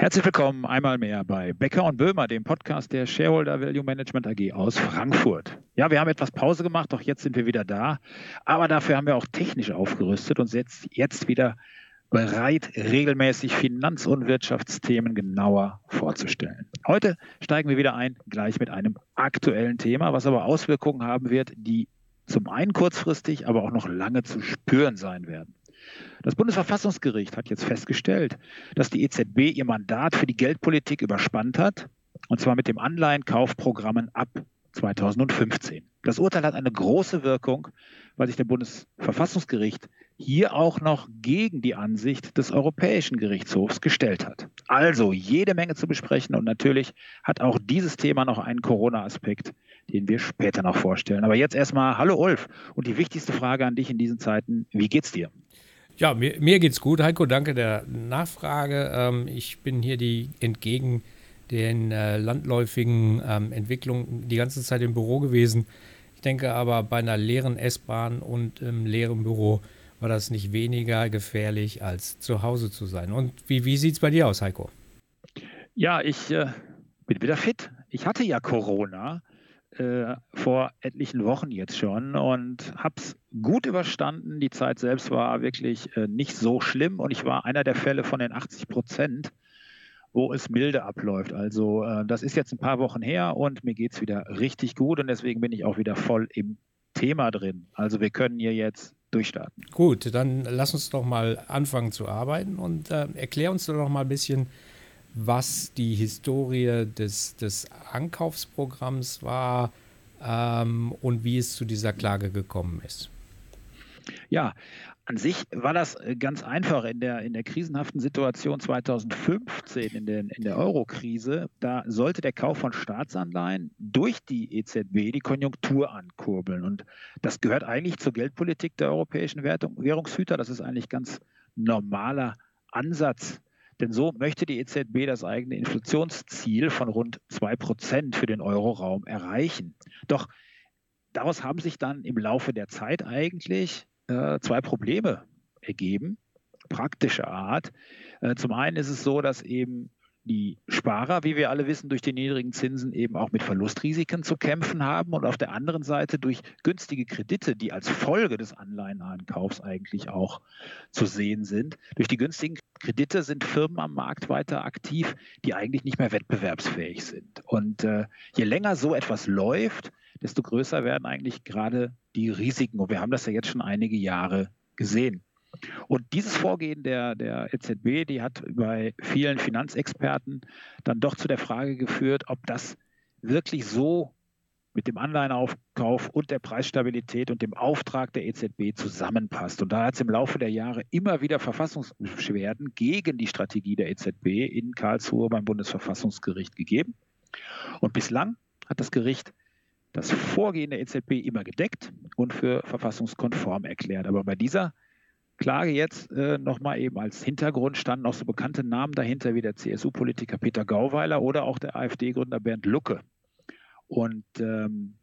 Herzlich willkommen einmal mehr bei Becker und Böhmer, dem Podcast der Shareholder Value Management AG aus Frankfurt. Ja, wir haben etwas Pause gemacht, doch jetzt sind wir wieder da. Aber dafür haben wir auch technisch aufgerüstet und jetzt, jetzt wieder bereit, regelmäßig Finanz- und Wirtschaftsthemen genauer vorzustellen. Heute steigen wir wieder ein, gleich mit einem aktuellen Thema, was aber Auswirkungen haben wird, die zum einen kurzfristig, aber auch noch lange zu spüren sein werden. Das Bundesverfassungsgericht hat jetzt festgestellt, dass die EZB ihr Mandat für die Geldpolitik überspannt hat, und zwar mit dem Anleihenkaufprogrammen ab 2015. Das Urteil hat eine große Wirkung, weil sich der Bundesverfassungsgericht hier auch noch gegen die Ansicht des Europäischen Gerichtshofs gestellt hat. Also jede Menge zu besprechen und natürlich hat auch dieses Thema noch einen Corona-Aspekt, den wir später noch vorstellen. Aber jetzt erstmal, hallo Ulf und die wichtigste Frage an dich in diesen Zeiten, wie geht's dir? Ja, mir, mir geht's gut. Heiko, danke der Nachfrage. Ähm, ich bin hier die entgegen den äh, landläufigen ähm, Entwicklungen die ganze Zeit im Büro gewesen. Ich denke aber bei einer leeren S-Bahn und im leeren Büro war das nicht weniger gefährlich, als zu Hause zu sein. Und wie, wie sieht es bei dir aus, Heiko? Ja, ich äh, bin wieder fit. Ich hatte ja Corona äh, vor etlichen Wochen jetzt schon und habe es gut überstanden. Die Zeit selbst war wirklich äh, nicht so schlimm und ich war einer der Fälle von den 80 Prozent, wo es milde abläuft. Also äh, das ist jetzt ein paar Wochen her und mir geht es wieder richtig gut und deswegen bin ich auch wieder voll im Thema drin. Also wir können hier jetzt durchstarten. Gut, dann lass uns doch mal anfangen zu arbeiten und äh, erklär uns doch noch mal ein bisschen, was die Historie des, des Ankaufsprogramms war ähm, und wie es zu dieser Klage gekommen ist. Ja, an sich war das äh, ganz einfach in der, in der krisenhaften Situation 2015, in der, in der Euro-Krise. Da sollte der Kauf von Staatsanleihen durch die EZB die Konjunktur ankurbeln. Und das gehört eigentlich zur Geldpolitik der europäischen Währungshüter. Das ist eigentlich ganz normaler Ansatz denn so möchte die EZB das eigene Inflationsziel von rund 2% für den Euroraum erreichen. Doch daraus haben sich dann im Laufe der Zeit eigentlich äh, zwei Probleme ergeben, praktischer Art. Äh, zum einen ist es so, dass eben die Sparer, wie wir alle wissen, durch die niedrigen Zinsen eben auch mit Verlustrisiken zu kämpfen haben und auf der anderen Seite durch günstige Kredite, die als Folge des Anleihenankaufs eigentlich auch zu sehen sind. Durch die günstigen Kredite sind Firmen am Markt weiter aktiv, die eigentlich nicht mehr wettbewerbsfähig sind. Und äh, je länger so etwas läuft, desto größer werden eigentlich gerade die Risiken. Und wir haben das ja jetzt schon einige Jahre gesehen. Und dieses Vorgehen der, der EZB, die hat bei vielen Finanzexperten dann doch zu der Frage geführt, ob das wirklich so mit dem Anleihenaufkauf und der Preisstabilität und dem Auftrag der EZB zusammenpasst. Und da hat es im Laufe der Jahre immer wieder Verfassungsbeschwerden gegen die Strategie der EZB in Karlsruhe beim Bundesverfassungsgericht gegeben. Und bislang hat das Gericht das Vorgehen der EZB immer gedeckt und für verfassungskonform erklärt. Aber bei dieser Klage jetzt äh, nochmal eben als Hintergrund standen auch so bekannte Namen dahinter wie der CSU-Politiker Peter Gauweiler oder auch der AfD-Gründer Bernd Lucke. Und ähm,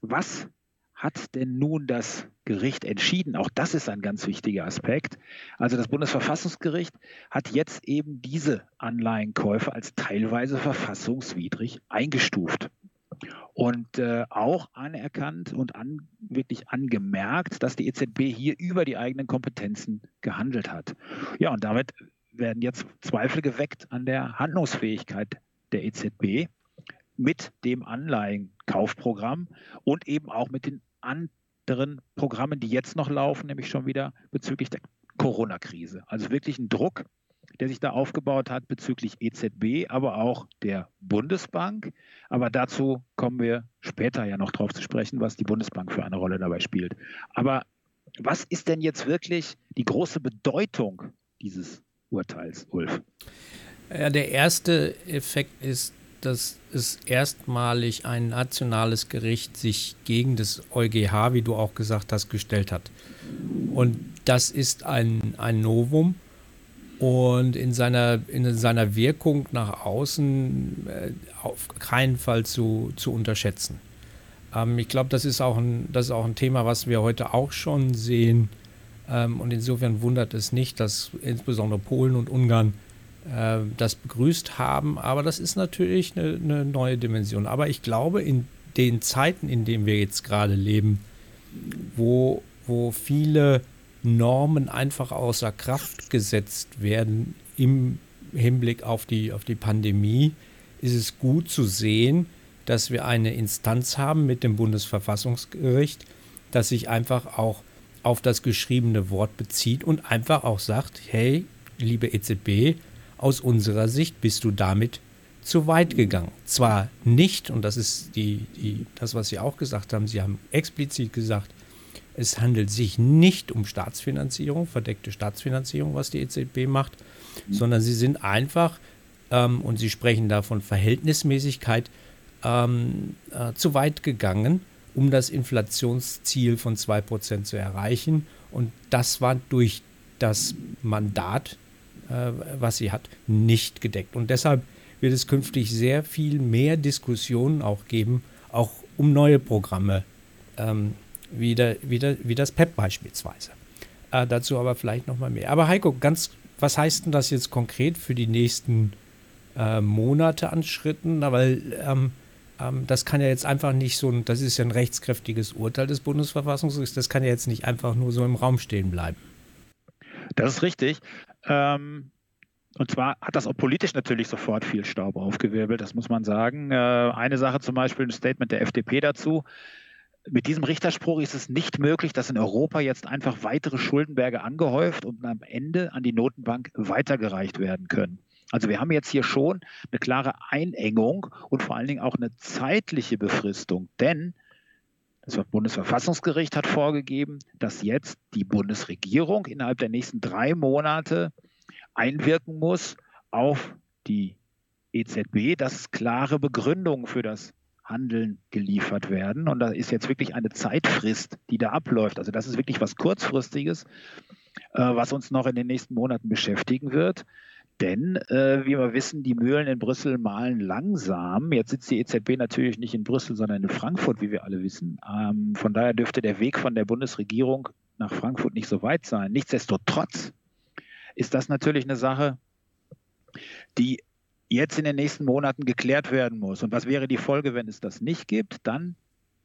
was hat denn nun das Gericht entschieden? Auch das ist ein ganz wichtiger Aspekt. Also das Bundesverfassungsgericht hat jetzt eben diese Anleihenkäufe als teilweise verfassungswidrig eingestuft und äh, auch anerkannt und an, wirklich angemerkt, dass die EZB hier über die eigenen Kompetenzen gehandelt hat. Ja, und damit werden jetzt Zweifel geweckt an der Handlungsfähigkeit der EZB mit dem Anleihenkaufprogramm und eben auch mit den anderen Programmen, die jetzt noch laufen, nämlich schon wieder bezüglich der Corona-Krise. Also wirklich ein Druck der sich da aufgebaut hat bezüglich EZB, aber auch der Bundesbank. Aber dazu kommen wir später ja noch drauf zu sprechen, was die Bundesbank für eine Rolle dabei spielt. Aber was ist denn jetzt wirklich die große Bedeutung dieses Urteils, Ulf? Ja, der erste Effekt ist, dass es erstmalig ein nationales Gericht sich gegen das EuGH, wie du auch gesagt hast, gestellt hat. Und das ist ein, ein Novum und in seiner, in seiner Wirkung nach außen äh, auf keinen Fall zu, zu unterschätzen. Ähm, ich glaube, das, ist auch ein, das ist auch ein Thema, was wir heute auch schon sehen. Ähm, und insofern wundert es nicht, dass insbesondere Polen und Ungarn äh, das begrüßt haben. Aber das ist natürlich eine, eine neue Dimension. Aber ich glaube, in den Zeiten, in denen wir jetzt gerade leben, wo, wo viele Normen einfach außer Kraft gesetzt werden im Hinblick auf die, auf die Pandemie, ist es gut zu sehen, dass wir eine Instanz haben mit dem Bundesverfassungsgericht, das sich einfach auch auf das geschriebene Wort bezieht und einfach auch sagt, hey, liebe EZB, aus unserer Sicht bist du damit zu weit gegangen. Zwar nicht, und das ist die, die, das, was Sie auch gesagt haben, Sie haben explizit gesagt, es handelt sich nicht um Staatsfinanzierung, verdeckte Staatsfinanzierung, was die EZB macht, mhm. sondern sie sind einfach, ähm, und Sie sprechen da von Verhältnismäßigkeit, ähm, äh, zu weit gegangen, um das Inflationsziel von 2% zu erreichen. Und das war durch das Mandat, äh, was sie hat, nicht gedeckt. Und deshalb wird es künftig sehr viel mehr Diskussionen auch geben, auch um neue Programme, ähm, wie, der, wie, der, wie das PEP beispielsweise. Äh, dazu aber vielleicht nochmal mehr. Aber Heiko, ganz, was heißt denn das jetzt konkret für die nächsten äh, Monate an Schritten? Na, weil ähm, ähm, das kann ja jetzt einfach nicht so, das ist ja ein rechtskräftiges Urteil des Bundesverfassungsgerichts, das kann ja jetzt nicht einfach nur so im Raum stehen bleiben. Das ist richtig. Ähm, und zwar hat das auch politisch natürlich sofort viel Staub aufgewirbelt, das muss man sagen. Äh, eine Sache zum Beispiel, ein Statement der FDP dazu. Mit diesem Richterspruch ist es nicht möglich, dass in Europa jetzt einfach weitere Schuldenberge angehäuft und am Ende an die Notenbank weitergereicht werden können. Also wir haben jetzt hier schon eine klare Einengung und vor allen Dingen auch eine zeitliche Befristung, denn das Bundesverfassungsgericht hat vorgegeben, dass jetzt die Bundesregierung innerhalb der nächsten drei Monate einwirken muss auf die EZB, dass klare Begründungen für das Handeln geliefert werden. Und da ist jetzt wirklich eine Zeitfrist, die da abläuft. Also das ist wirklich was Kurzfristiges, äh, was uns noch in den nächsten Monaten beschäftigen wird. Denn, äh, wie wir wissen, die Mühlen in Brüssel malen langsam. Jetzt sitzt die EZB natürlich nicht in Brüssel, sondern in Frankfurt, wie wir alle wissen. Ähm, von daher dürfte der Weg von der Bundesregierung nach Frankfurt nicht so weit sein. Nichtsdestotrotz ist das natürlich eine Sache, die jetzt in den nächsten Monaten geklärt werden muss. Und was wäre die Folge, wenn es das nicht gibt? Dann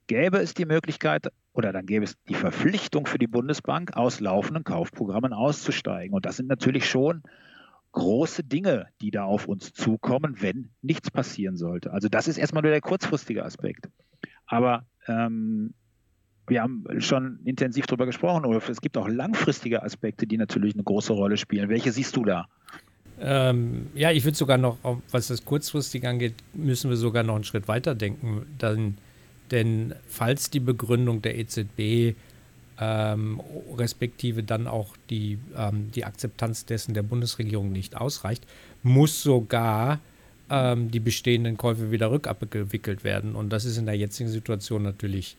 gäbe es die Möglichkeit oder dann gäbe es die Verpflichtung für die Bundesbank, aus laufenden Kaufprogrammen auszusteigen. Und das sind natürlich schon große Dinge, die da auf uns zukommen, wenn nichts passieren sollte. Also das ist erstmal nur der kurzfristige Aspekt. Aber ähm, wir haben schon intensiv darüber gesprochen, Ulf. Es gibt auch langfristige Aspekte, die natürlich eine große Rolle spielen. Welche siehst du da? Ähm, ja, ich würde sogar noch, was das kurzfristig angeht, müssen wir sogar noch einen Schritt weiter denken. Dann, denn falls die Begründung der EZB ähm, respektive dann auch die, ähm, die Akzeptanz dessen der Bundesregierung nicht ausreicht, muss sogar ähm, die bestehenden Käufe wieder rückabgewickelt werden. Und das ist in der jetzigen Situation natürlich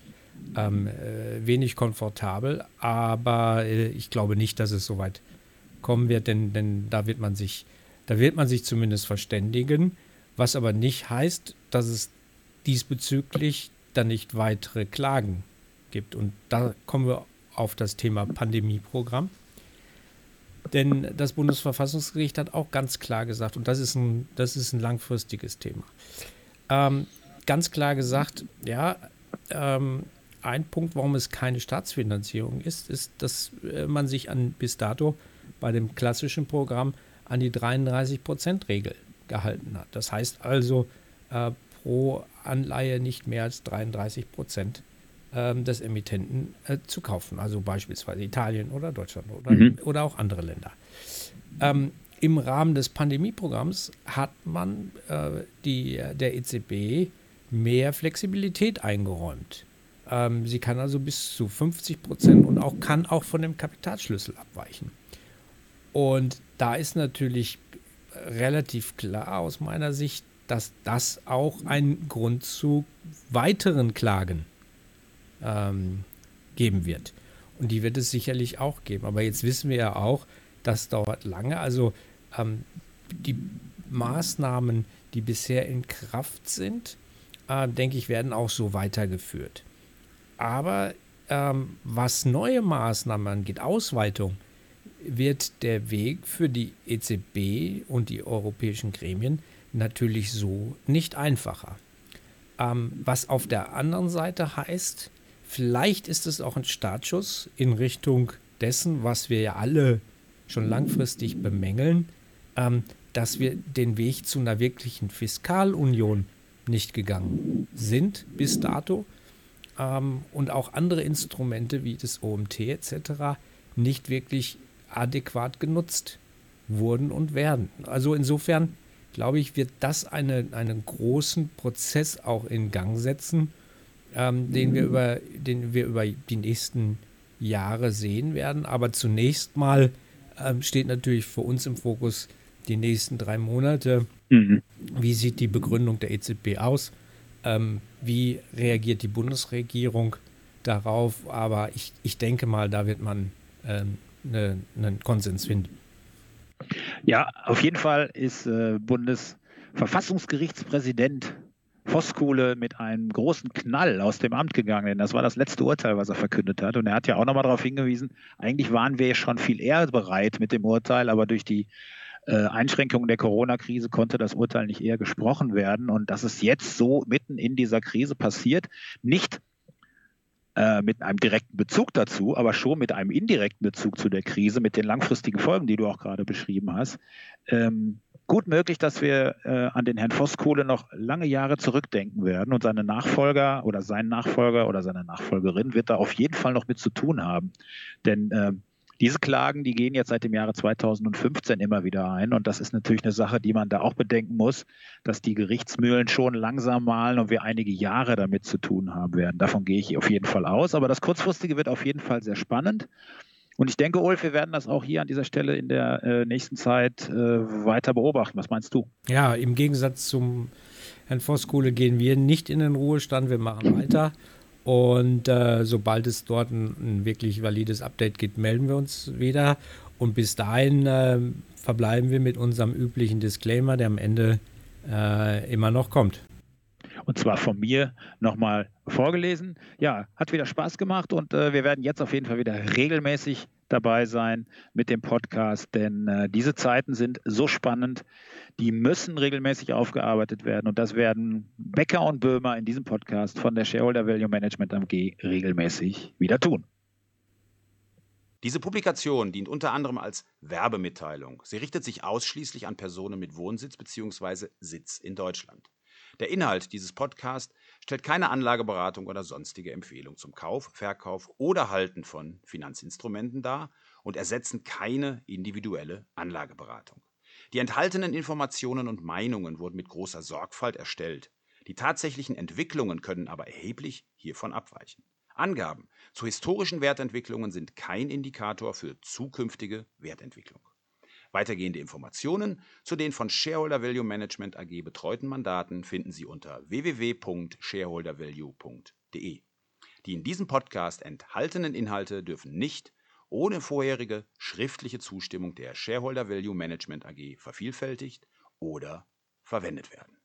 ähm, äh, wenig komfortabel, aber äh, ich glaube nicht, dass es so weit kommen wird, denn, denn da wird man sich, da wird man sich zumindest verständigen, was aber nicht heißt, dass es diesbezüglich dann nicht weitere Klagen gibt. Und da kommen wir auf das Thema Pandemieprogramm. Denn das Bundesverfassungsgericht hat auch ganz klar gesagt, und das ist ein, das ist ein langfristiges Thema, ähm, ganz klar gesagt, ja, ähm, ein Punkt, warum es keine Staatsfinanzierung ist, ist, dass äh, man sich an bis dato bei dem klassischen Programm an die 33-Prozent-Regel gehalten hat. Das heißt also äh, pro Anleihe nicht mehr als 33 Prozent ähm, des Emittenten äh, zu kaufen. Also beispielsweise Italien oder Deutschland oder, mhm. oder auch andere Länder. Ähm, Im Rahmen des Pandemieprogramms hat man äh, die, der EZB mehr Flexibilität eingeräumt. Ähm, sie kann also bis zu 50 Prozent und auch kann auch von dem Kapitalschlüssel abweichen. Und da ist natürlich relativ klar aus meiner Sicht, dass das auch ein Grund zu weiteren Klagen ähm, geben wird. Und die wird es sicherlich auch geben. Aber jetzt wissen wir ja auch, das dauert lange. Also ähm, die Maßnahmen, die bisher in Kraft sind, äh, denke ich, werden auch so weitergeführt. Aber ähm, was neue Maßnahmen angeht, Ausweitung, wird der Weg für die EZB und die europäischen Gremien natürlich so nicht einfacher. Ähm, was auf der anderen Seite heißt, vielleicht ist es auch ein Startschuss in Richtung dessen, was wir ja alle schon langfristig bemängeln, ähm, dass wir den Weg zu einer wirklichen Fiskalunion nicht gegangen sind bis dato ähm, und auch andere Instrumente wie das OMT etc. nicht wirklich adäquat genutzt wurden und werden. Also insofern glaube ich, wird das eine, einen großen Prozess auch in Gang setzen, ähm, den, wir über, den wir über die nächsten Jahre sehen werden. Aber zunächst mal ähm, steht natürlich für uns im Fokus die nächsten drei Monate. Mhm. Wie sieht die Begründung der EZB aus? Ähm, wie reagiert die Bundesregierung darauf? Aber ich, ich denke mal, da wird man ähm, ne, einen Konsens finden. Ja, auf jeden Fall ist äh, Bundesverfassungsgerichtspräsident Voskuhle mit einem großen Knall aus dem Amt gegangen. Denn das war das letzte Urteil, was er verkündet hat. Und er hat ja auch nochmal darauf hingewiesen, eigentlich waren wir schon viel eher bereit mit dem Urteil, aber durch die äh, Einschränkungen der Corona-Krise konnte das Urteil nicht eher gesprochen werden. Und dass es jetzt so mitten in dieser Krise passiert, nicht äh, mit einem direkten Bezug dazu, aber schon mit einem indirekten Bezug zu der Krise, mit den langfristigen Folgen, die du auch gerade beschrieben hast. Ähm, gut möglich, dass wir äh, an den Herrn Voskuhle noch lange Jahre zurückdenken werden und seine Nachfolger oder sein Nachfolger oder seine Nachfolgerin wird da auf jeden Fall noch mit zu tun haben. Denn äh, diese Klagen, die gehen jetzt seit dem Jahre 2015 immer wieder ein. Und das ist natürlich eine Sache, die man da auch bedenken muss, dass die Gerichtsmühlen schon langsam malen und wir einige Jahre damit zu tun haben werden. Davon gehe ich auf jeden Fall aus. Aber das Kurzfristige wird auf jeden Fall sehr spannend. Und ich denke, Ulf, wir werden das auch hier an dieser Stelle in der äh, nächsten Zeit äh, weiter beobachten. Was meinst du? Ja, im Gegensatz zum Herrn Voskuhle gehen wir nicht in den Ruhestand, wir machen weiter. Und äh, sobald es dort ein, ein, wirklich valides Update gibt, melden wir uns wieder. Und bis dahin äh, verbleiben wir mit unserem üblichen Disclaimer, der am Ende äh, immer noch kommt. Und zwar von mir nochmal vorgelesen. Ja, hat wieder Spaß gemacht und äh, wir werden jetzt auf jeden Fall wieder regelmäßig dabei sein mit dem Podcast, denn äh, diese Zeiten sind so spannend, die müssen regelmäßig aufgearbeitet werden und das werden Becker und Böhmer in diesem Podcast von der Shareholder Value Management AG regelmäßig wieder tun. Diese Publikation dient unter anderem als Werbemitteilung. Sie richtet sich ausschließlich an Personen mit Wohnsitz bzw. Sitz in Deutschland. Der Inhalt dieses Podcasts stellt keine Anlageberatung oder sonstige Empfehlung zum Kauf, Verkauf oder Halten von Finanzinstrumenten dar und ersetzen keine individuelle Anlageberatung. Die enthaltenen Informationen und Meinungen wurden mit großer Sorgfalt erstellt. Die tatsächlichen Entwicklungen können aber erheblich hiervon abweichen. Angaben zu historischen Wertentwicklungen sind kein Indikator für zukünftige Wertentwicklung. Weitergehende Informationen zu den von Shareholder Value Management AG betreuten Mandaten finden Sie unter www.shareholdervalue.de. Die in diesem Podcast enthaltenen Inhalte dürfen nicht ohne vorherige schriftliche Zustimmung der Shareholder Value Management AG vervielfältigt oder verwendet werden